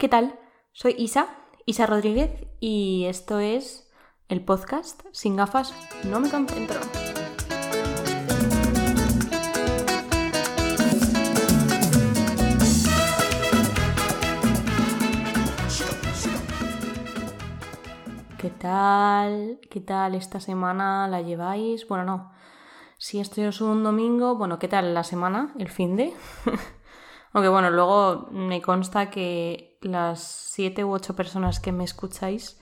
¿Qué tal? Soy Isa, Isa Rodríguez, y esto es el podcast Sin gafas no me concentro. ¿Qué tal? ¿Qué tal esta semana la lleváis? Bueno, no. Si esto es un domingo, bueno, ¿qué tal la semana? ¿El fin de? Aunque bueno, luego me consta que las siete u ocho personas que me escucháis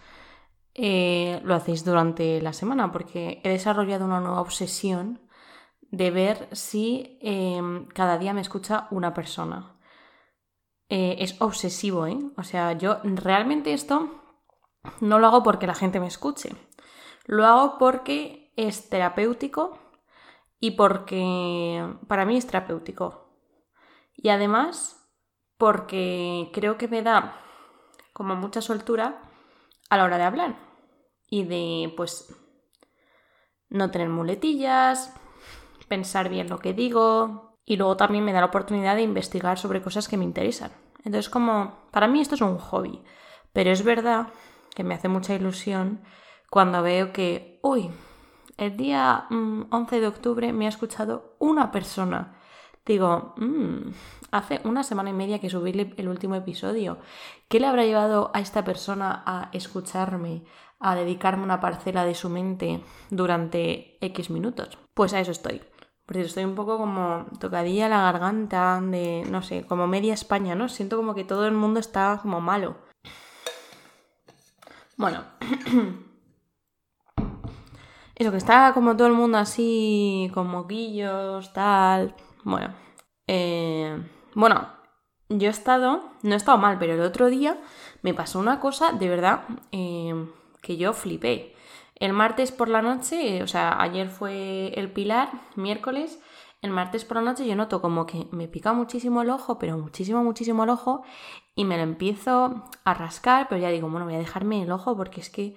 eh, lo hacéis durante la semana, porque he desarrollado una nueva obsesión de ver si em, cada día me escucha una persona. Eh, es obsesivo, ¿eh? O sea, yo realmente esto no lo hago porque la gente me escuche. Lo hago porque es terapéutico y porque para mí es terapéutico. Y además porque creo que me da como mucha soltura a la hora de hablar y de pues no tener muletillas, pensar bien lo que digo y luego también me da la oportunidad de investigar sobre cosas que me interesan. Entonces como para mí esto es un hobby, pero es verdad que me hace mucha ilusión cuando veo que, uy, el día 11 mm, de octubre me ha escuchado una persona. Digo, mm, hace una semana y media que subí el último episodio. ¿Qué le habrá llevado a esta persona a escucharme, a dedicarme una parcela de su mente durante X minutos? Pues a eso estoy. Porque estoy un poco como tocadilla la garganta de, no sé, como media España, ¿no? Siento como que todo el mundo está como malo. Bueno. Eso, que está como todo el mundo así, con moquillos, tal. Bueno. Eh, bueno, yo he estado, no he estado mal, pero el otro día me pasó una cosa de verdad eh, que yo flipé. El martes por la noche, o sea, ayer fue el pilar, miércoles, el martes por la noche yo noto como que me pica muchísimo el ojo, pero muchísimo, muchísimo el ojo, y me lo empiezo a rascar, pero ya digo, bueno, voy a dejarme el ojo porque es que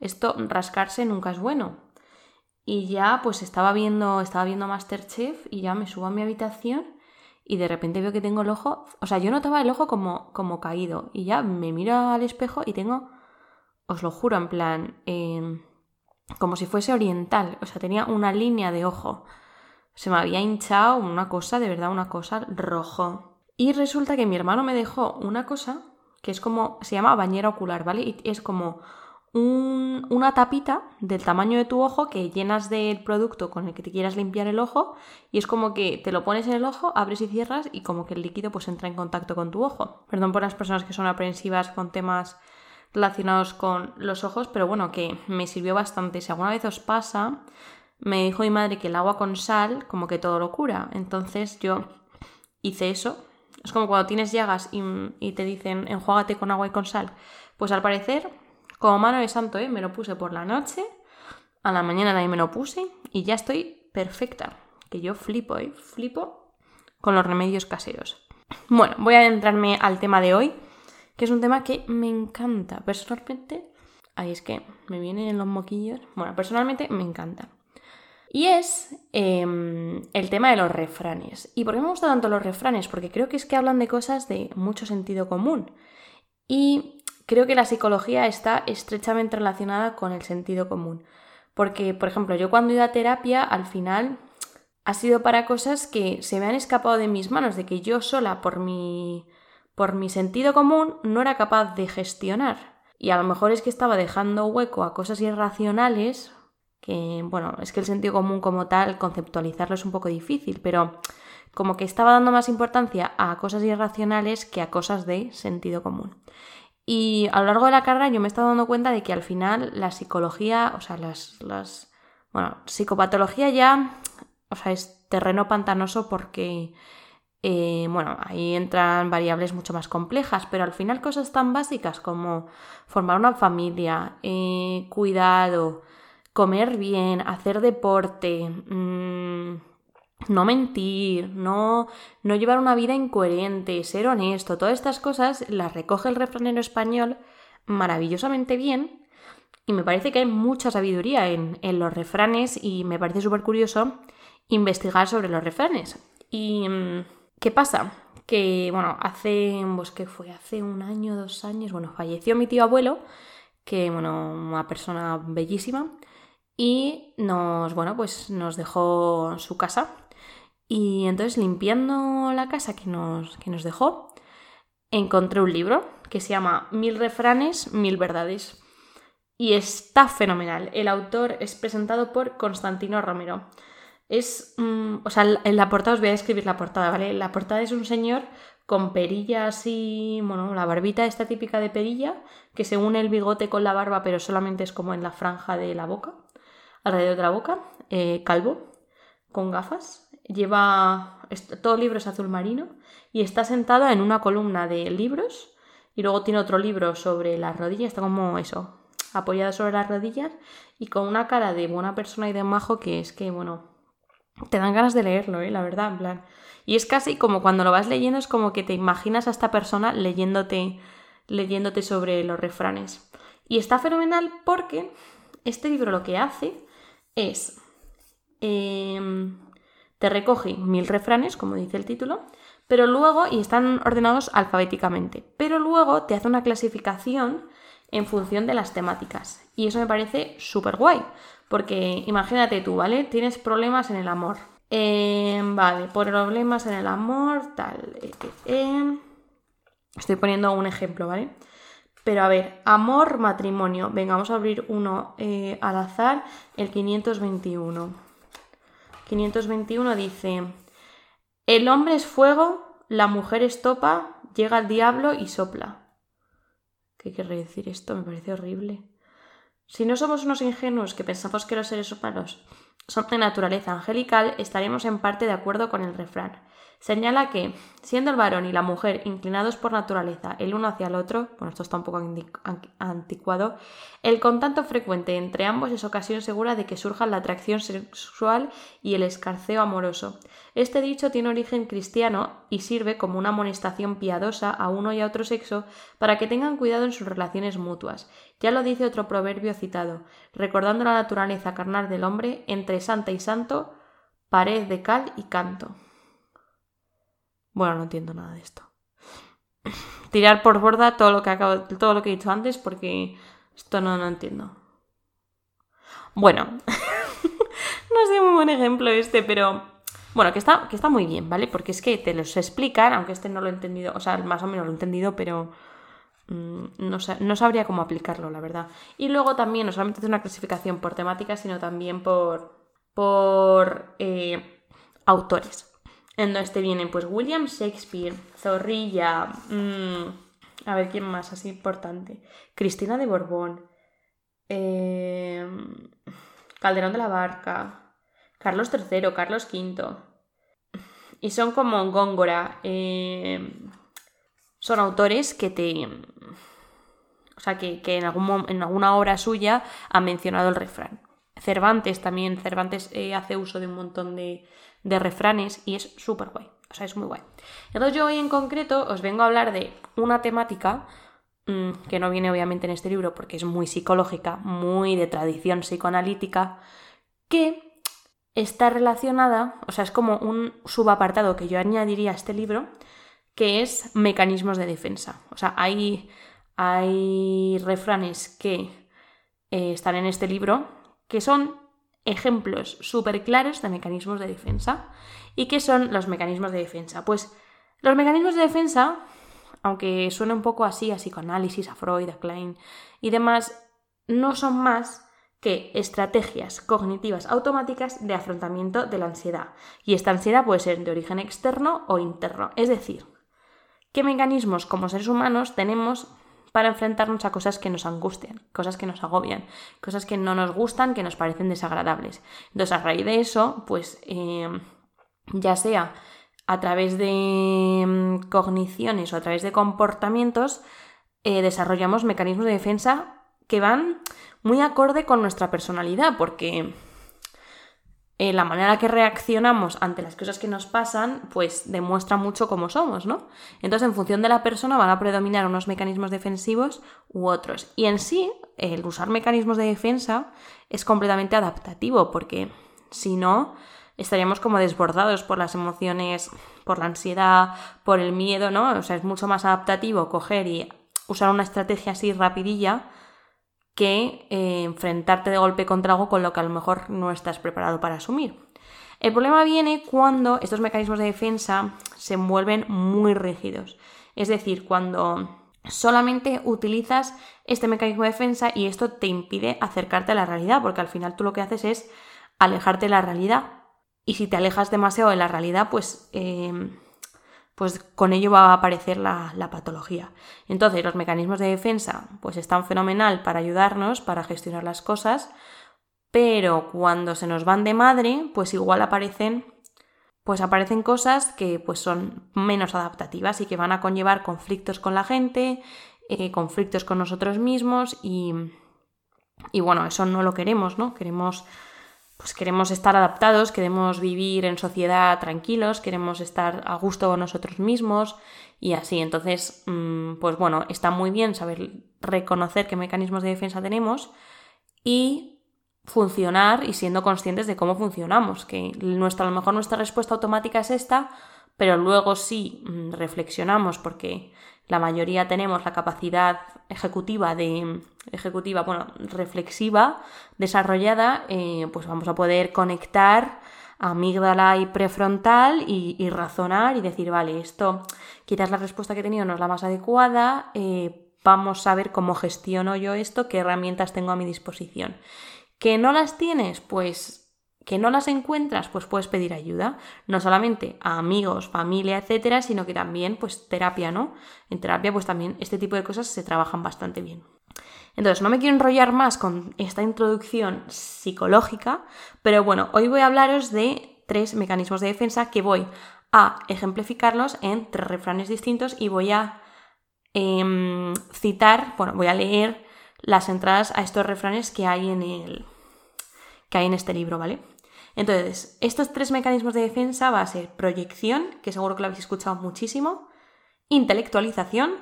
esto, rascarse nunca es bueno. Y ya pues estaba viendo, estaba viendo Masterchef y ya me subo a mi habitación y de repente veo que tengo el ojo, o sea, yo notaba el ojo como, como caído y ya me miro al espejo y tengo, os lo juro, en plan, em, como si fuese oriental, o sea, tenía una línea de ojo se me había hinchado una cosa, de verdad, una cosa rojo. Y resulta que mi hermano me dejó una cosa que es como, se llama bañera ocular, ¿vale? Y es como una tapita del tamaño de tu ojo que llenas del producto con el que te quieras limpiar el ojo y es como que te lo pones en el ojo, abres y cierras y como que el líquido pues entra en contacto con tu ojo. Perdón por las personas que son aprensivas con temas relacionados con los ojos, pero bueno, que me sirvió bastante. Si alguna vez os pasa, me dijo mi madre que el agua con sal como que todo lo cura. Entonces yo hice eso. Es como cuando tienes llagas y, te dicen enjuágate con agua y con sal. Pues al parecer, como mano de santo, ¿eh? me lo puse por la noche, a la mañana también me lo puse y ya estoy perfecta. Que yo flipo, ¿eh? Flipo con los remedios caseros. Bueno, voy a adentrarme al tema de hoy, que es un tema que me encanta. Personalmente, ahí es que me vienen los moquillos. Bueno, personalmente me encanta. Y es em, el tema de los refranes. ¿Y por qué me gustan tanto los refranes? Porque creo que es que hablan de cosas de mucho sentido común. Y creo que la psicología está estrechamente relacionada con el sentido común. Porque, por ejemplo, yo cuando he ido a terapia, al final ha sido para cosas que se me han escapado de mis manos, de que yo sola, por mi, por mi sentido común, no era capaz de gestionar. Y a lo mejor es que estaba dejando hueco a cosas irracionales que, bueno, es que el sentido común como tal, conceptualizarlo es un poco difícil, pero como que estaba dando más importancia a cosas irracionales que a cosas de sentido común. Y a lo largo de la carrera yo me he estado dando cuenta de que al final la psicología, o sea, las, las bueno, psicopatología ya, o sea, es terreno pantanoso porque, eh, bueno, ahí entran variables mucho más complejas, pero al final cosas tan básicas como formar una familia, eh, cuidado, comer bien, hacer deporte, mm, no mentir, no, no llevar una vida incoherente, ser honesto, todas estas cosas las recoge el refranero español maravillosamente bien y me parece que hay mucha sabiduría en, en los refranes y me parece súper curioso investigar sobre los refranes. ¿Y mm, qué pasa? que, bueno, hace, pues fue hace un año, dos años, bueno, falleció mi tío abuelo, que, bueno, una persona bellísima, y nos, bueno, pues nos dejó su casa. Y entonces limpiando la casa que nos, que nos dejó, encontré un libro que se llama Mil refranes, mil verdades. Y está fenomenal. El autor es presentado por Constantino Romero. Es, mm, o sea, en la portada os voy a describir la portada, ¿vale? La portada es un señor con perillas y, bueno, la barbita esta típica de perilla, que se une el bigote con la barba, pero solamente es como en la franja de la boca, alrededor de la boca, eh, calvo, con gafas, lleva, todo el libro es azul marino y está sentado en una columna de libros y luego tiene otro libro sobre las rodillas, está como eso, apoyado sobre las rodillas y con una cara de buena persona y de majo que es que, bueno, te dan ganas de leerlo, ¿eh? la verdad, en plan. Y es casi como cuando lo vas leyendo, es como que te imaginas a esta persona leyéndote, leyéndote sobre los refranes. Y está fenomenal porque este libro lo que hace es... Em, te recoge mil refranes, como dice el título, pero luego, y están ordenados alfabéticamente, pero luego te hace una clasificación en función de las temáticas. Y eso me parece súper guay, porque imagínate tú, ¿vale? Tienes problemas en el amor. Em, vale, problemas en el amor, tal. Eh, eh, eh. Estoy poniendo un ejemplo, ¿vale? Pero a ver, amor, matrimonio. Venga, vamos a abrir uno al azar, el 521. 521 dice, el hombre es fuego, la mujer es topa, llega el diablo y sopla. ¿Qué quiere decir esto? Me parece horrible. Si no somos unos ingenuos que pensamos que los seres humanos son de naturaleza angelical, estaremos en parte de acuerdo con el refrán. Señala que, siendo el varón y la mujer inclinados por naturaleza el uno hacia el otro, bueno, esto está un poco anticuado, el contacto frecuente entre ambos es ocasión segura de que surja la atracción sexual y el escarceo amoroso. Este dicho tiene origen cristiano y sirve como una amonestación piadosa a uno y a otro sexo para que tengan cuidado en sus relaciones mutuas. Ya lo dice otro proverbio citado, recordando la naturaleza carnal del hombre entre santa y santo, pared de cal y canto. Bueno, no entiendo nada de esto. Tirar por borda todo lo que acabo, todo lo que he dicho antes porque esto no, lo entiendo. Bueno, no sé muy buen ejemplo este, pero bueno, que está, muy bien, ¿vale? Porque es que te los explican, aunque este no lo he entendido, o sea, más o menos lo he entendido, pero mm, no, no, sabría cómo aplicarlo, la verdad. Y luego también, no solamente hace una clasificación por temática, sino también por, por eh, autores. En este vienen pues William Shakespeare, Zorrilla, mm, a ver quién más así importante, Cristina de Borbón, em, Calderón de la Barca, Carlos III, Carlos V. Y son como Góngora. Em, son autores que te. O sea, que, en, algún, en alguna obra suya ha mencionado el refrán. Cervantes también. Cervantes eh, hace uso de un montón de, de refranes y es súper guay. O sea, es muy guay. Entonces yo hoy en concreto os vengo a hablar de una temática mm, que no viene obviamente en este libro porque es muy psicológica, muy de tradición psicoanalítica, que está relacionada, o sea, es como un subapartado que yo añadiría a este libro, que es mecanismos de defensa. O sea, hay, hay refranes que eh, están en este libro que son ejemplos súper claros de mecanismos de defensa. ¿Y qué son los mecanismos de defensa? Pues los mecanismos de defensa, aunque suene un poco así a psicoanálisis, a Freud, a Klein y demás, no son más que estrategias cognitivas automáticas de afrontamiento de la ansiedad. Y esta ansiedad puede ser de origen externo o interno. Es decir, qué mecanismos como seres humanos tenemos para enfrentarnos a cosas que nos angustian, cosas que nos agobian, cosas que no nos gustan, que nos parecen desagradables. Entonces, a raíz de eso, pues eh, ya sea a través de mm, cogniciones o a través de comportamientos, eh, desarrollamos mecanismos de defensa que van muy acorde con nuestra personalidad, porque eh, la manera que reaccionamos ante las cosas que nos pasan, pues demuestra mucho cómo somos, ¿no? Entonces, en función de la persona van a predominar unos mecanismos defensivos u otros. Y en sí, el usar mecanismos de defensa es completamente adaptativo, porque si no, estaríamos como desbordados por las emociones, por la ansiedad, por el miedo, ¿no? O sea, es mucho más adaptativo coger y usar una estrategia así rapidilla que eh, enfrentarte de golpe contra algo con lo que a lo mejor no estás preparado para asumir. El problema viene cuando estos mecanismos de defensa se vuelven muy rígidos. Es decir, cuando solamente utilizas este mecanismo de defensa y esto te impide acercarte a la realidad, porque al final tú lo que haces es alejarte de la realidad. Y si te alejas demasiado de la realidad, pues eh, pues con ello va a aparecer la, patología. Entonces, los mecanismos de defensa pues están fenomenal para ayudarnos, para gestionar las cosas, pero cuando se nos van de madre, pues igual aparecen pues aparecen cosas que pues son menos adaptativas y que van a conllevar conflictos con la gente, eh, conflictos con nosotros mismos y, y bueno, eso no lo queremos, ¿no? Queremos pues queremos estar adaptados, queremos vivir en sociedad tranquilos, queremos estar a gusto con nosotros mismos y así. Entonces, mm, pues bueno, está muy bien saber reconocer qué mecanismos de defensa tenemos y funcionar y siendo conscientes de cómo funcionamos, que nuestra, a lo mejor nuestra respuesta automática es esta, pero luego sí mm, reflexionamos porque la mayoría tenemos la capacidad ejecutiva de ejecutiva, bueno, reflexiva, desarrollada, eh, pues vamos a poder conectar amígdala y prefrontal y, razonar y decir, vale, esto quizás la respuesta que he tenido no es la más adecuada, eh, vamos a ver cómo gestiono yo esto, qué herramientas tengo a mi disposición. ¿Que no las tienes? Pues que no las encuentras, pues puedes pedir ayuda, no solamente a amigos, familia, etcétera, sino que también, pues, terapia, ¿no? En terapia, pues también este tipo de cosas se trabajan bastante bien. Entonces, no me quiero enrollar más con esta introducción psicológica, pero bueno, hoy voy a hablaros de tres mecanismos de defensa que voy a ejemplificarlos en tres refranes distintos y voy a em, citar, bueno, voy a leer las entradas a estos refranes que hay en el, que hay en este libro, ¿vale? Entonces, estos tres mecanismos de defensa va a ser proyección, que seguro que lo habéis escuchado muchísimo, intelectualización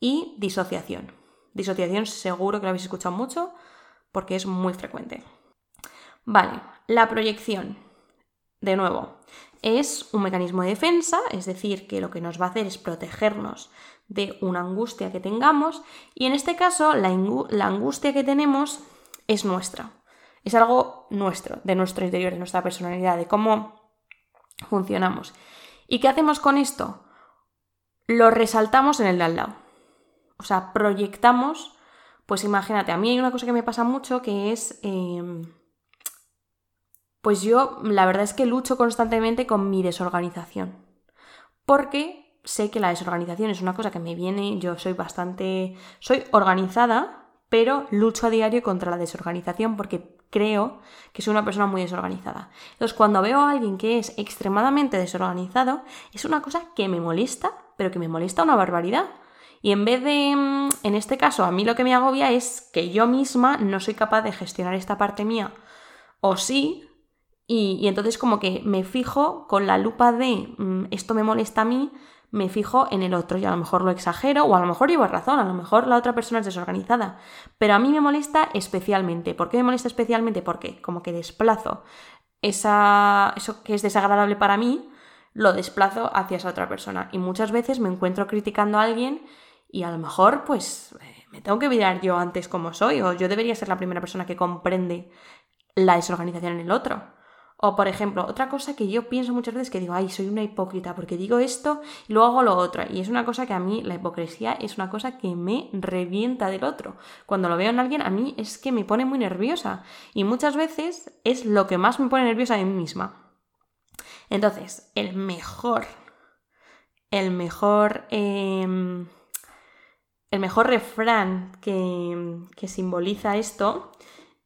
y disociación. Disociación seguro que lo habéis escuchado mucho porque es muy frecuente. Vale, la proyección, de nuevo, es un mecanismo de defensa, es decir, que lo que nos va a hacer es protegernos de una angustia que tengamos y en este caso la, la angustia que tenemos es nuestra. Es algo nuestro, de nuestro interior, de nuestra personalidad, de cómo funcionamos. ¿Y qué hacemos con esto? Lo resaltamos en el de al lado. O sea, proyectamos, pues imagínate, a mí hay una cosa que me pasa mucho que es... Em, pues yo la verdad es que lucho constantemente con mi desorganización. Porque sé que la desorganización es una cosa que me viene, yo soy bastante... soy organizada, pero lucho a diario contra la desorganización porque creo que soy una persona muy desorganizada. Entonces, cuando veo a alguien que es extremadamente desorganizado, es una cosa que me molesta, pero que me molesta una barbaridad. Y en vez de, mm, en este caso, a mí lo que me agobia es que yo misma no soy capaz de gestionar esta parte mía, o sí, y, y entonces como que me fijo con la lupa de mm, esto me molesta a mí, me fijo en el otro y a lo mejor lo exagero o a lo mejor llevo razón, a lo mejor la otra persona es desorganizada. Pero a mí me molesta especialmente. ¿Por qué me molesta especialmente? Porque como que desplazo esa, eso que es desagradable para mí, lo desplazo hacia esa otra persona. Y muchas veces me encuentro criticando a alguien y a lo mejor pues eh, me tengo que mirar yo antes como soy o yo debería ser la primera persona que comprende la desorganización en el otro. O, por ejemplo, otra cosa que yo pienso muchas veces que digo, ay, soy una hipócrita porque digo esto y luego hago lo otro. Y es una cosa que a mí, la hipocresía es una cosa que me revienta del otro. Cuando lo veo en alguien, a mí es que me pone muy nerviosa. Y muchas veces es lo que más me pone nerviosa de mí misma. Entonces, el mejor, el mejor, em, el mejor refrán que, que simboliza esto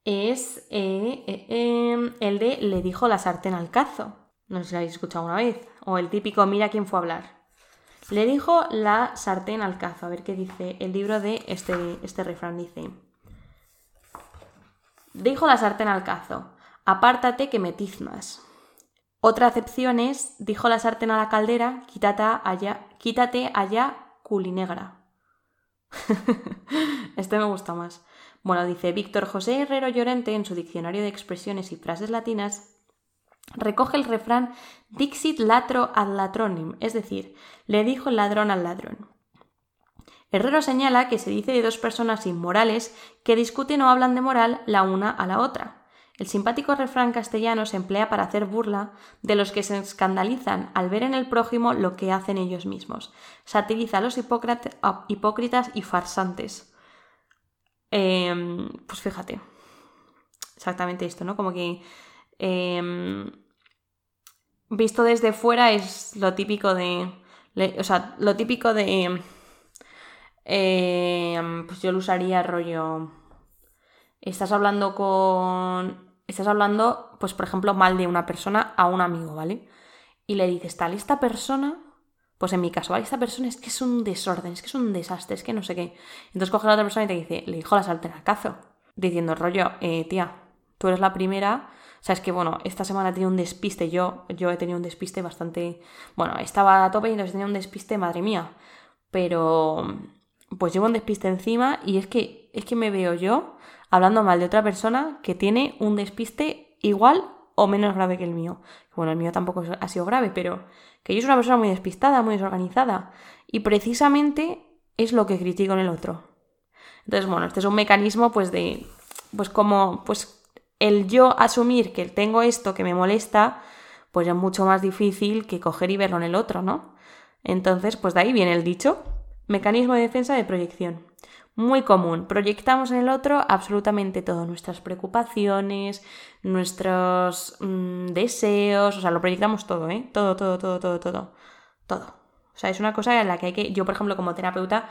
es eh, eh, em, el de le dijo la sartén al cazo. No sé si lo habéis escuchado una vez. O el típico mira quién fue a hablar. Le dijo la sartén al cazo. A ver qué dice el libro de este, este refrán. Dice. Dijo la sartén al cazo. Apártate que me tiznas. Otra acepción es, dijo la sartén a la caldera, quítate allá, quítate allá culinegra. este me gusta más. Bueno, dice Víctor José Herrero Llorente en su diccionario de expresiones y frases latinas, recoge el refrán Dixit latro ad latronim, es decir, le dijo el ladrón al ladrón. Herrero señala que se dice de dos personas inmorales que discuten o hablan de moral la una a la otra. El simpático refrán castellano se emplea para hacer burla de los que se escandalizan al ver en el prójimo lo que hacen ellos mismos. Satiriza a los hipócritas y farsantes. Em, pues fíjate, exactamente esto, ¿no? Como que em, visto desde fuera es lo típico de... o sea, lo típico de... Em, pues yo lo usaría rollo... Estás hablando con... Estás hablando, pues por ejemplo, mal de una persona a un amigo, ¿vale? Y le dices, tal, esta persona pues en mi caso, ¿vale? Esta persona es que es un desorden, es que es un desastre, es que no sé qué. Entonces coge a la otra persona y te dice, le dijo la saltera cazo, diciendo, rollo, eh, tía, tú eres la primera. O sea, es que, bueno, esta semana he tenido un despiste, yo, yo he tenido un despiste bastante... Bueno, estaba a tope y entonces tenía un despiste, madre mía. Pero, pues llevo un despiste encima y es que, es que me veo yo hablando mal de otra persona que tiene un despiste igual o menos grave que el mío. Bueno, el mío tampoco ha sido grave, pero que yo soy una persona muy despistada, muy desorganizada. Y precisamente es lo que critico en el otro. Entonces, bueno, este es un mecanismo pues de, pues como, pues el yo asumir que tengo esto que me molesta, pues es mucho más difícil que coger y verlo en el otro, ¿no? Entonces, pues de ahí viene el dicho, mecanismo de defensa de proyección muy común. Proyectamos en el otro absolutamente todo, nuestras preocupaciones, nuestros mm, deseos, o sea, lo proyectamos todo, ¿eh? Todo, todo, todo, todo, todo, todo. O sea, es una cosa en la que hay que, yo por ejemplo como terapeuta,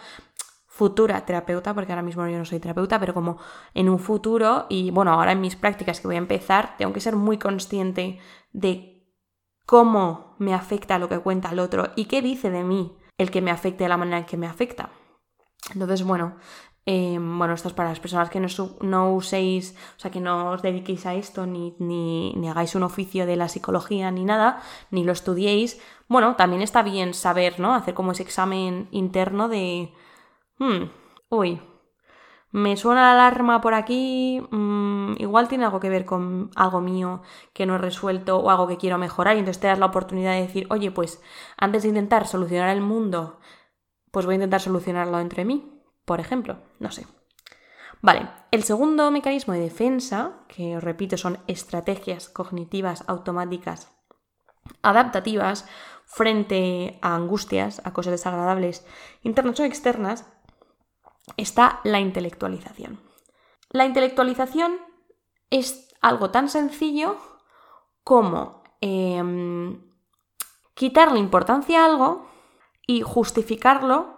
futura terapeuta, porque ahora mismo yo no soy terapeuta, pero como en un futuro y bueno, ahora en mis prácticas que voy a empezar, tengo que ser muy consciente de cómo me afecta lo que cuenta el otro y qué dice de mí el que me afecte de la manera en que me afecta. Entonces, bueno, em, bueno, esto es para las personas que no, uséis, o sea, que no os dediquéis a esto, ni, ni, ni, hagáis un oficio de la psicología, ni nada, ni lo estudiéis. Bueno, también está bien saber, ¿no? Hacer como ese examen interno de... Hmm, uy, me suena la alarma por aquí, mm, igual tiene algo que ver con algo mío que no he resuelto o algo que quiero mejorar y entonces te das la oportunidad de decir, oye, pues antes de intentar solucionar el mundo pues voy a intentar solucionarlo entre mí, por ejemplo, no sé. Vale, el segundo mecanismo de defensa, que os repito son estrategias cognitivas automáticas adaptativas frente a angustias, a cosas desagradables internas o externas, está la intelectualización. La intelectualización es algo tan sencillo como em, quitarle importancia a algo y justificarlo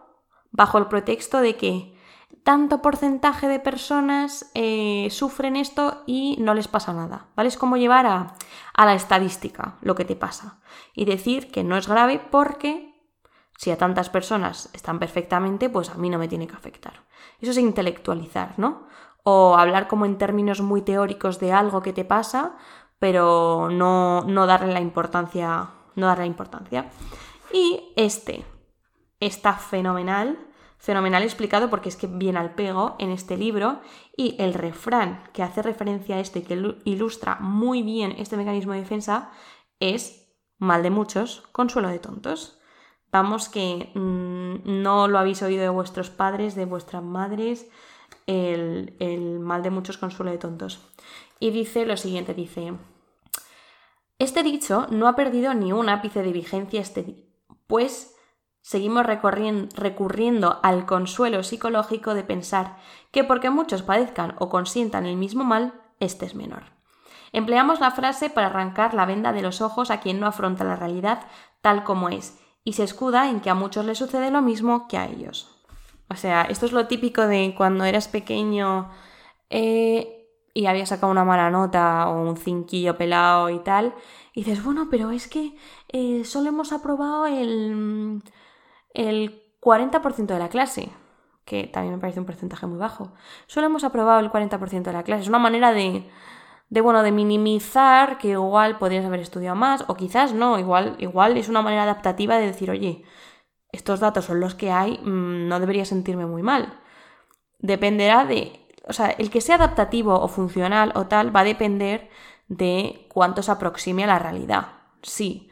bajo el pretexto de que tanto porcentaje de personas eh, sufren esto y no les pasa nada, ¿vale? Es como llevar a, a la estadística lo que te pasa y decir que no es grave porque si a tantas personas están perfectamente, pues a mí no me tiene que afectar. Eso es intelectualizar, ¿no? O hablar como en términos muy teóricos de algo que te pasa, pero no, no darle la importancia, no darle la importancia. Y este, está fenomenal, fenomenal explicado porque es que viene al pego en este libro y el refrán que hace referencia a esto y que ilustra muy bien este mecanismo de defensa es mal de muchos, consuelo de tontos. Vamos que mm, no lo habéis oído de vuestros padres, de vuestras madres, el, el mal de muchos, consuelo de tontos. Y dice lo siguiente, dice, este dicho no ha perdido ni un ápice de vigencia este pues Seguimos recurriendo al consuelo psicológico de pensar que porque muchos padezcan o consientan el mismo mal, este es menor. Empleamos la frase para arrancar la venda de los ojos a quien no afronta la realidad tal como es, y se escuda en que a muchos les sucede lo mismo que a ellos. O sea, esto es lo típico de cuando eras pequeño eh, y habías sacado una mala nota o un cinquillo pelado y tal, y dices, bueno, pero es que eh, solo hemos aprobado el el 40% de la clase, que también me parece un porcentaje muy bajo. Solo hemos aprobado el 40% de la clase. Es una manera de, de, bueno, de minimizar que igual podrías haber estudiado más, o quizás no, igual, igual es una manera adaptativa de decir, oye, estos datos son los que hay, mm, no debería sentirme muy mal. Dependerá de, o sea, el que sea adaptativo o funcional o tal va a depender de cuánto se aproxime a la realidad. Sí,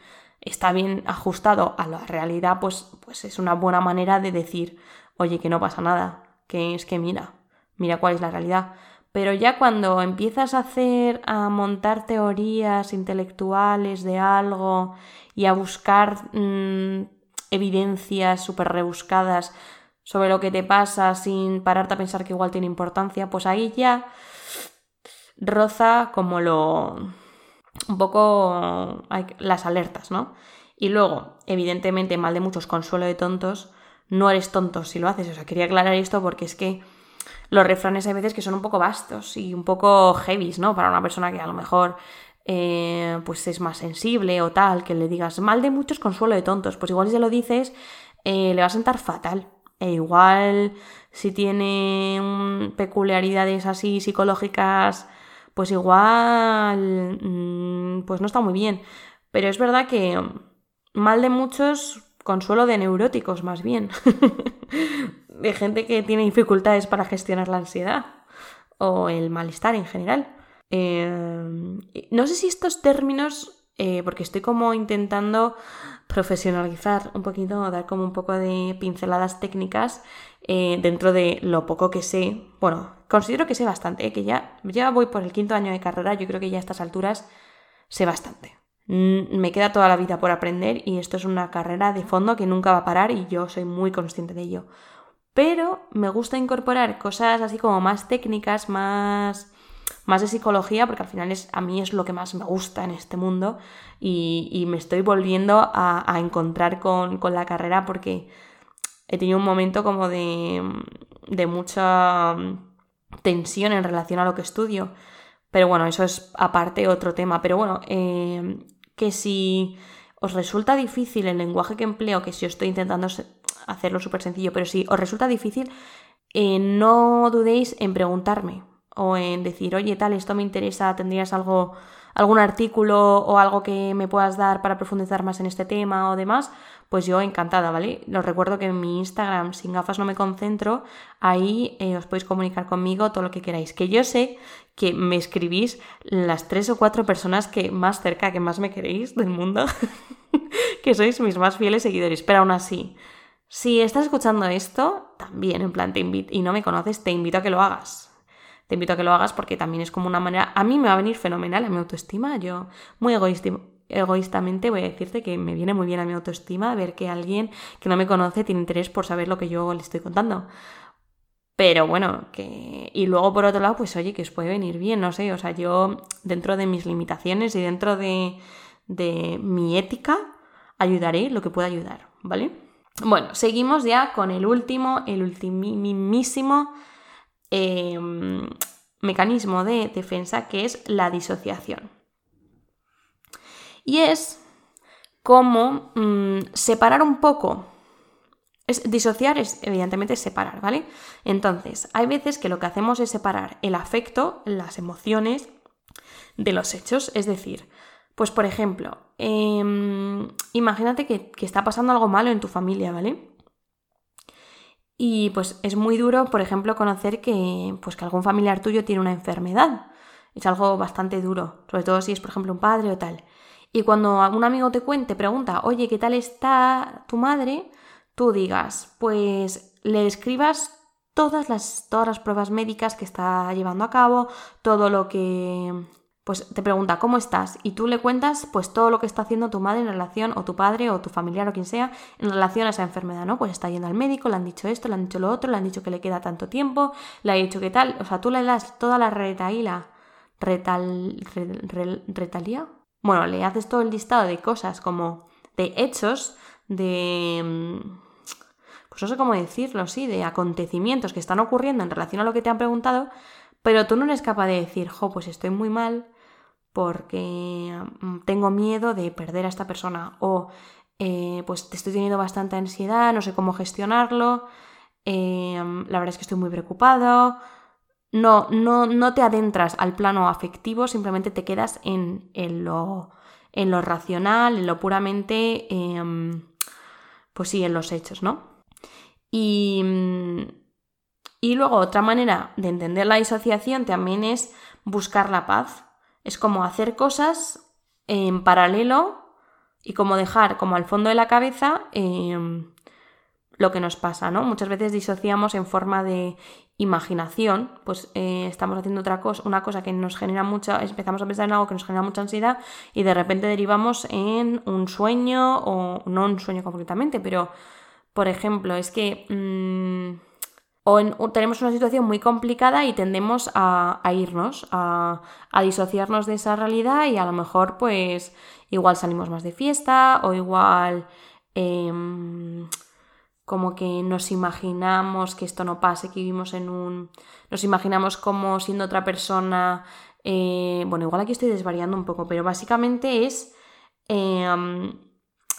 está bien ajustado a la realidad, pues, pues es una buena manera de decir, oye, que no pasa nada, que es que mira, mira cuál es la realidad. Pero ya cuando empiezas a hacer, a montar teorías intelectuales de algo y a buscar mm, evidencias súper rebuscadas sobre lo que te pasa sin pararte a pensar que igual tiene importancia, pues ahí ya roza como lo... un poco las alertas, ¿no? Y luego, evidentemente, mal de muchos, consuelo de tontos, no eres tonto si lo haces. O sea, quería aclarar esto porque es que los refranes hay veces que son un poco vastos y un poco heavies, ¿no? Para una persona que a lo mejor eh, pues es más sensible o tal, que le digas mal de muchos, consuelo de tontos. Pues igual si se lo dices, eh, le va a sentar fatal. E igual si tiene peculiaridades así psicológicas, pues igual mm, pues no está muy bien. Pero es verdad que mal de muchos, consuelo de neuróticos más bien. de gente que tiene dificultades para gestionar la ansiedad o el malestar en general. Eh, no sé si estos términos, eh, porque estoy como intentando profesionalizar un poquito, dar como un poco de pinceladas técnicas eh, dentro de lo poco que sé. Bueno, considero que sé bastante, que ya, ya voy por el quinto año de carrera, yo creo que ya a estas alturas sé bastante. Me queda toda la vida por aprender y esto es una carrera de fondo que nunca va a parar y yo soy muy consciente de ello pero me gusta incorporar cosas así como más técnicas, más, más de psicología, porque al final es, a mí es lo que más me gusta en este mundo y, me estoy volviendo a, encontrar con, la carrera porque he tenido un momento como de, mucha tensión en relación a lo que estudio. Pero bueno, eso es aparte otro tema. Pero bueno, eh, que si os resulta difícil el lenguaje que empleo, que si os estoy intentando hacerlo súper sencillo, pero si os resulta difícil, eh, no dudéis en preguntarme o en decir, oye, tal, esto me interesa, tendrías algo, algún artículo o algo que me puedas dar para profundizar más en este tema o demás, pues yo encantada, ¿vale? Os recuerdo que en mi Instagram, sin gafas no me concentro, ahí eh, os podéis comunicar conmigo todo lo que queráis. Que yo sé que me escribís las tres o cuatro personas que más cerca, que más me queréis del mundo, que sois mis más fieles seguidores, pero aún así, si estás escuchando esto, también, en plan, te invito, y no me conoces, te invito a que lo hagas. Te invito a que lo hagas porque también es como una manera. A mí me va a venir fenomenal a mi autoestima. Yo, muy egoístamente, voy a decirte que me viene muy bien a mi autoestima ver que alguien que no me conoce tiene interés por saber lo que yo le estoy contando. Pero bueno, que. Y luego por otro lado, pues oye, que os puede venir bien, no sé. O sea, yo, dentro de mis limitaciones y dentro de, de mi ética, ayudaré lo que pueda ayudar, ¿vale? Bueno, seguimos ya con el último, el ultimísimo em, mecanismo de defensa que es la disociación. Y es como mm, separar un poco. Es, disociar es evidentemente separar, ¿vale? Entonces, hay veces que lo que hacemos es separar el afecto, las emociones, de los hechos. Es decir, pues por ejemplo, em, imagínate que, está pasando algo malo en tu familia, ¿vale? Y pues es muy duro, por ejemplo, conocer que, pues, que algún familiar tuyo tiene una enfermedad. Es algo bastante duro, sobre todo si es, por ejemplo, un padre o tal. Y cuando algún amigo te cuente, pregunta, oye, ¿qué tal está tu madre? Tú digas, pues le escribas todas las, todas las pruebas médicas que está llevando a cabo, todo lo que pues te pregunta cómo estás y tú le cuentas pues todo lo que está haciendo tu madre en relación o tu padre o tu familiar o quien sea en relación a esa enfermedad, ¿no? Pues está yendo al médico, le han dicho esto, le han dicho lo otro, le han dicho que le queda tanto tiempo, le ha dicho que tal, o sea, tú le das toda la retaíla, retal, retalía, bueno, le haces todo el listado de cosas como de hechos, de mm, pues no sé cómo decirlo, sí, de acontecimientos que están ocurriendo en relación a lo que te han preguntado, pero tú no eres capaz de decir, jo, pues estoy muy mal, porque mm, tengo miedo de perder a esta persona o eh, pues te estoy teniendo bastante ansiedad, no sé cómo gestionarlo, em, la verdad es que estoy muy preocupado. No, no, no te adentras al plano afectivo, simplemente te quedas en, lo, en lo racional, en lo puramente, em, pues sí, en los hechos, ¿no? Y, mm, y luego otra manera de entender la disociación también es buscar la paz. Es como hacer cosas en paralelo y como dejar como al fondo de la cabeza em, lo que nos pasa, ¿no? Muchas veces disociamos en forma de imaginación, pues eh, estamos haciendo otra cosa, una cosa que nos genera mucha, empezamos a pensar en algo que nos genera mucha ansiedad y de repente derivamos en un sueño o no un sueño concretamente, pero por ejemplo, es que mm, o, tenemos una situación muy complicada y tendemos a, irnos, a, disociarnos de esa realidad y a lo mejor pues igual salimos más de fiesta o igual... Em, como que nos imaginamos que esto no pase, que vivimos en un... nos imaginamos como siendo otra persona... Eh, bueno, igual aquí estoy desvariando un poco, pero básicamente es em,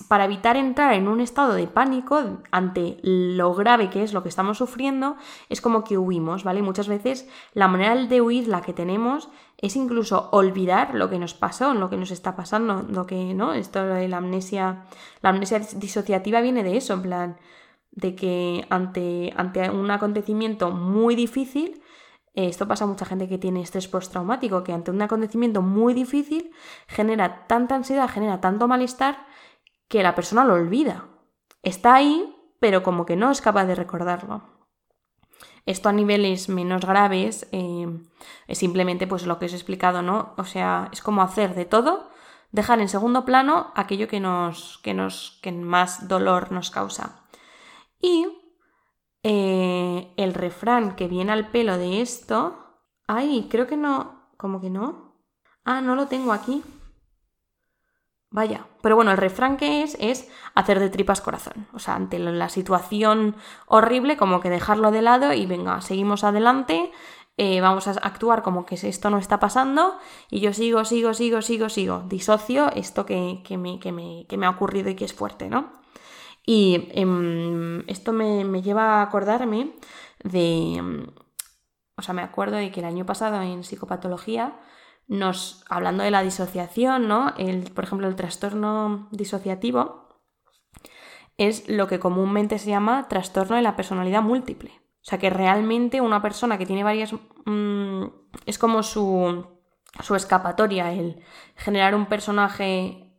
para evitar entrar en un estado de pánico ante lo grave que es lo que estamos sufriendo, es como que huimos, ¿vale? Muchas veces la manera de huir, la que tenemos, es incluso olvidar lo que nos pasó, lo que nos está pasando, lo que, ¿no? Esto de la amnesia, la amnesia disociativa viene de eso, en plan, de que ante, ante un acontecimiento muy difícil, eh, esto pasa a mucha gente que tiene estrés postraumático, que ante un acontecimiento muy difícil genera tanta ansiedad, genera tanto malestar, que la persona lo olvida. Está ahí, pero como que no es capaz de recordarlo. Esto a niveles menos graves eh, es simplemente pues lo que os he explicado, ¿no? O sea, es como hacer de todo, dejar en segundo plano aquello que nos, que nos, que más dolor nos causa. Y eh, el refrán que viene al pelo de esto. Ay, creo que no. ¿Cómo que no? Ah, no lo tengo aquí. Vaya. Pero bueno, el refrán que es es hacer de tripas corazón. O sea, ante la situación horrible, como que dejarlo de lado y venga, seguimos adelante. Eh, vamos a actuar como que esto no está pasando y yo sigo, sigo, sigo, sigo, sigo. Disocio esto que, me, que, me, que me ha ocurrido y que es fuerte, ¿no? Y em, esto me, lleva a acordarme de, em, o sea, me acuerdo de que el año pasado en psicopatología, nos, hablando de la disociación, ¿no? Por ejemplo, el trastorno disociativo es lo que comúnmente se llama trastorno de la personalidad múltiple. O sea, que realmente una persona que tiene varias... Mm, es como su, su escapatoria, el generar un personaje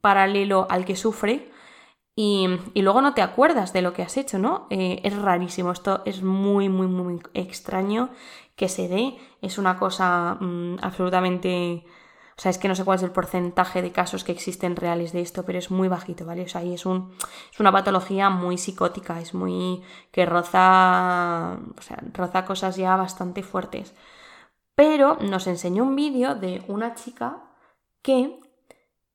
paralelo al que sufre y, luego no te acuerdas de lo que has hecho, ¿no? Eh, es rarísimo, esto es muy, muy, muy extraño que se dé, es una cosa mm, absolutamente... O sea, es que no sé cuál es el porcentaje de casos que existen reales de esto, pero es muy bajito, ¿vale? O sea, y es, un, es una patología muy psicótica, es muy... que roza... O sea, roza cosas ya bastante fuertes. Pero nos enseñó un vídeo de una chica que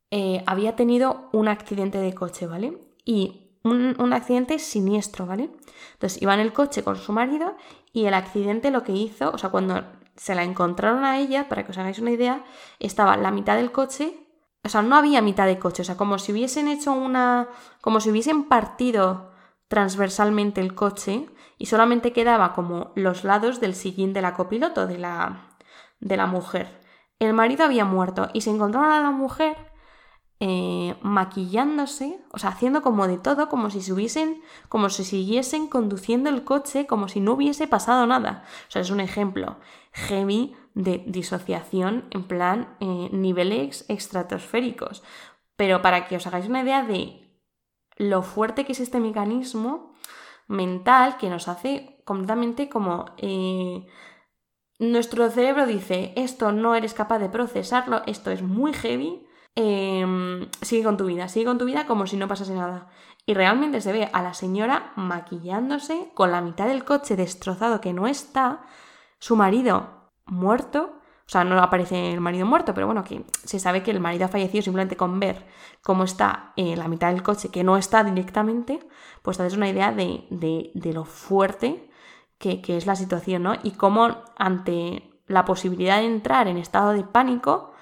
eh, había tenido un accidente de coche, ¿vale? Y un, accidente siniestro, ¿vale? Entonces iba en el coche con su marido y el accidente lo que hizo, o sea, cuando se la encontraron a ella, para que os hagáis una idea, estaba la mitad del coche, o sea, no había mitad de coche, o sea, como si hubiesen hecho una, como si hubiesen partido transversalmente el coche y solamente quedaba como los lados del sillín de la copiloto, de la, de la mujer. El marido había muerto y se encontraron a la mujer eh, maquillándose, o sea, haciendo como de todo, como si hubiesen, como si siguiesen conduciendo el coche, como si no hubiese pasado nada. O sea, es un ejemplo heavy de disociación en plan eh, niveles estratosféricos. Pero para que os hagáis una idea de lo fuerte que es este mecanismo mental que nos hace completamente como... Eh, nuestro cerebro dice, esto no eres capaz de procesarlo, esto es muy heavy, Em, sigue con tu vida, sigue con tu vida como si no pasase nada. Y realmente se ve a la señora maquillándose con la mitad del coche destrozado que no está, su marido muerto, o sea, no aparece el marido muerto, pero bueno, que se sabe que el marido ha fallecido simplemente con ver cómo está eh, la mitad del coche que no está directamente, pues te das una idea de, de, lo fuerte que, que es la situación, ¿no? Y cómo ante la posibilidad de entrar en estado de pánico,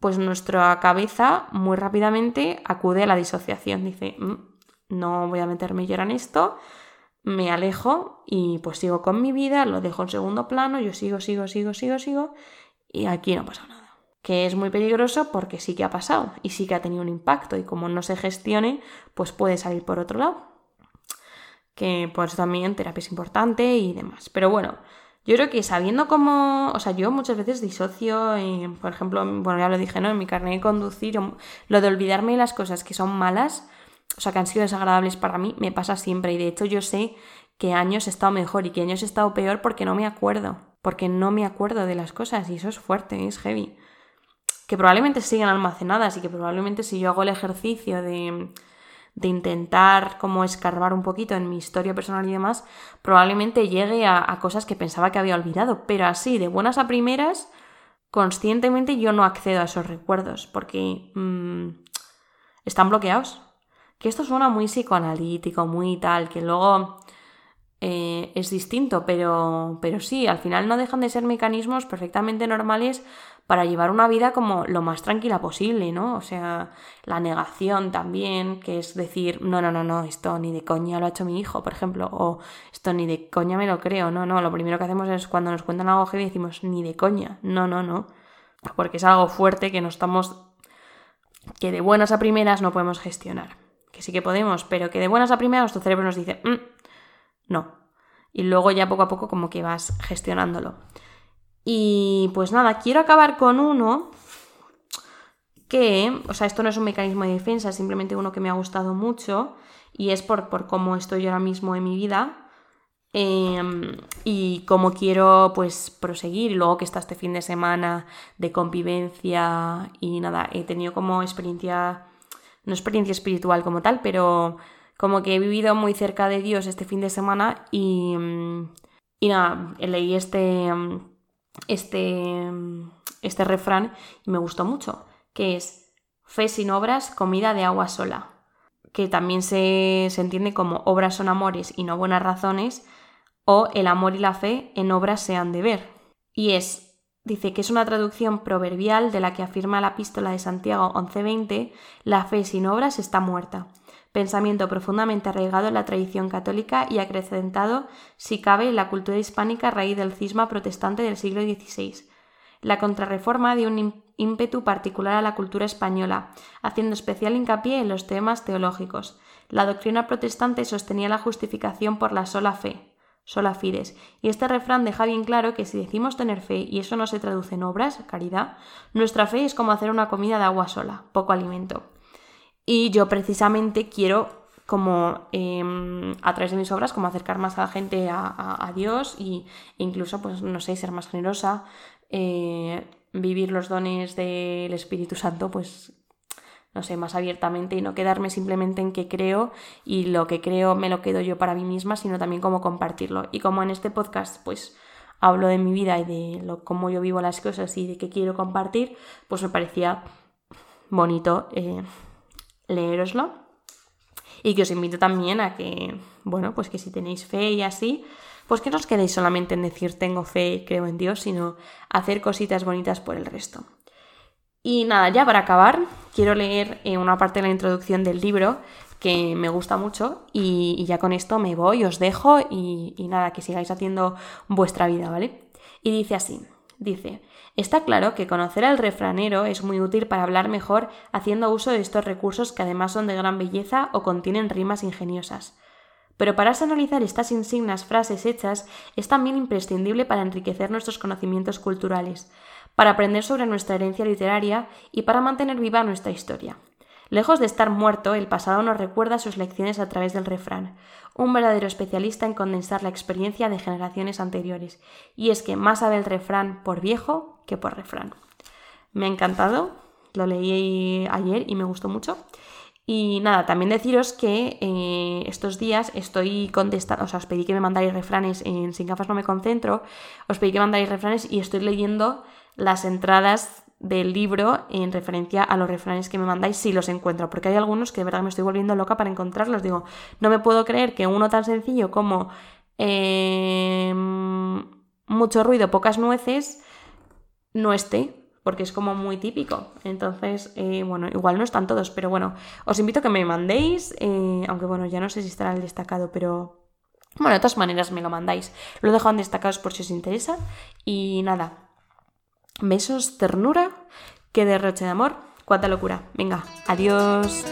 pues nuestra cabeza muy rápidamente acude a la disociación. Dice, mm, no voy a meterme yo en esto, me alejo y pues sigo con mi vida, lo dejo en segundo plano, yo sigo, sigo, sigo, sigo, sigo y aquí no pasa nada. Que es muy peligroso porque sí que ha pasado y sí que ha tenido un impacto y como no se gestione, pues puede salir por otro lado. Que pues también terapia es importante y demás. Pero bueno, Yo creo que sabiendo cómo, o sea, yo muchas veces disocio, por ejemplo, bueno, ya lo dije, ¿no? En mi carnet de conducir, lo de olvidarme de las cosas que son malas, o sea, que han sido desagradables para mí, me pasa siempre. Y de hecho yo sé que años he estado mejor y que años he estado peor porque no me acuerdo, porque no me acuerdo de las cosas y eso es fuerte, es heavy. Que probablemente sigan almacenadas y que probablemente si yo hago el ejercicio de de intentar como escarbar un poquito en mi historia personal y demás, probablemente llegue a, cosas que pensaba que había olvidado, pero así, de buenas a primeras, conscientemente yo no accedo a esos recuerdos porque mm, están bloqueados. Que esto suena muy psicoanalítico, muy tal, que luego eh, es distinto, pero, pero sí, al final no dejan de ser mecanismos perfectamente normales para llevar una vida como lo más tranquila posible, ¿no? O sea, la negación también, que es decir, no, no, no, no, esto ni de coña lo ha hecho mi hijo, por ejemplo, o esto ni de coña me lo creo, no, no, lo primero que hacemos es cuando nos cuentan algo heavy decimos, ni de coña, no, no, no, porque es algo fuerte que no estamos, que de buenas a primeras no podemos gestionar, que sí que podemos, pero que de buenas a primeras tu cerebro nos dice, mm, no, y luego ya poco a poco como que vas gestionándolo. Y pues nada, quiero acabar con uno que, o sea, esto no es un mecanismo de defensa, es simplemente uno que me ha gustado mucho y es por, por cómo estoy ahora mismo en mi vida em, y cómo quiero pues proseguir. Luego que está este fin de semana de convivencia y nada, he tenido como experiencia, no experiencia espiritual como tal, pero como que he vivido muy cerca de Dios este fin de semana y, y nada, leí este este, este refrán y me gustó mucho, que es fe sin obras, comida de agua sola, que también se, se entiende como obras son amores y no buenas razones, o el amor y la fe en obras se han de ver. Y es, dice que es una traducción proverbial de la que afirma la epístola de Santiago 11:20, la fe sin obras está muerta pensamiento profundamente arraigado en la tradición católica y acrecentado, si cabe, en la cultura hispánica a raíz del cisma protestante del siglo XVI. La contrarreforma dio un ímpetu particular a la cultura española, haciendo especial hincapié en los temas teológicos. La doctrina protestante sostenía la justificación por la sola fe, sola fides, y este refrán deja bien claro que si decimos tener fe y eso no se traduce en obras, caridad, nuestra fe es como hacer una comida de agua sola, poco alimento. Y yo precisamente quiero como em, a través de mis obras como acercar más a la gente a, Dios e incluso pues no sé ser más generosa eh, vivir los dones del Espíritu Santo pues no sé más abiertamente y no quedarme simplemente en que creo y lo que creo me lo quedo yo para mí misma sino también como compartirlo. Y como en este podcast pues hablo de mi vida y de lo, cómo yo vivo las cosas y de qué quiero compartir pues me parecía bonito eh, leeroslo. Y que os invito también a que, bueno, pues que si tenéis fe y así, pues que no os quedéis solamente en decir tengo fe y creo en Dios, sino hacer cositas bonitas por el resto. Y nada, ya para acabar, quiero leer eh, una parte de la introducción del libro que me gusta mucho y, ya con esto me voy, os dejo y, y nada, que sigáis haciendo vuestra vida, ¿vale? Y dice así, dice, Está claro que conocer al refranero es muy útil para hablar mejor haciendo uso de estos recursos que además son de gran belleza o contienen rimas ingeniosas. Pero para analizar estas insignas frases hechas es también imprescindible para enriquecer nuestros conocimientos culturales, para aprender sobre nuestra herencia literaria y para mantener viva nuestra historia. Lejos de estar muerto, el pasado nos recuerda sus lecciones a través del refrán, un verdadero especialista en condensar la experiencia de generaciones anteriores, y es que más sabe el refrán por viejo que por refrán. Me ha encantado, lo leí ayer y me gustó mucho. Y nada, también deciros que eh, estos días estoy contestando, o sea, os pedí que me mandáis refranes en Sin gafas no me concentro, os pedí que mandáis refranes y estoy leyendo las entradas del libro en referencia a los refranes que me mandáis si los encuentro, porque hay algunos que de verdad me estoy volviendo loca para encontrarlos. Digo, no me puedo creer que uno tan sencillo como em, mucho ruido, pocas nueces, no esté, porque es como muy típico. Entonces, eh, bueno, igual no están todos, pero bueno, os invito a que me mandéis, eh, aunque bueno, ya no sé si estará el destacado, pero... Bueno, de todas maneras me lo mandáis. Lo dejo en destacados por si os interesa. Y nada, Besos, ternura, que derroche de amor, cuánta locura. Venga, adiós.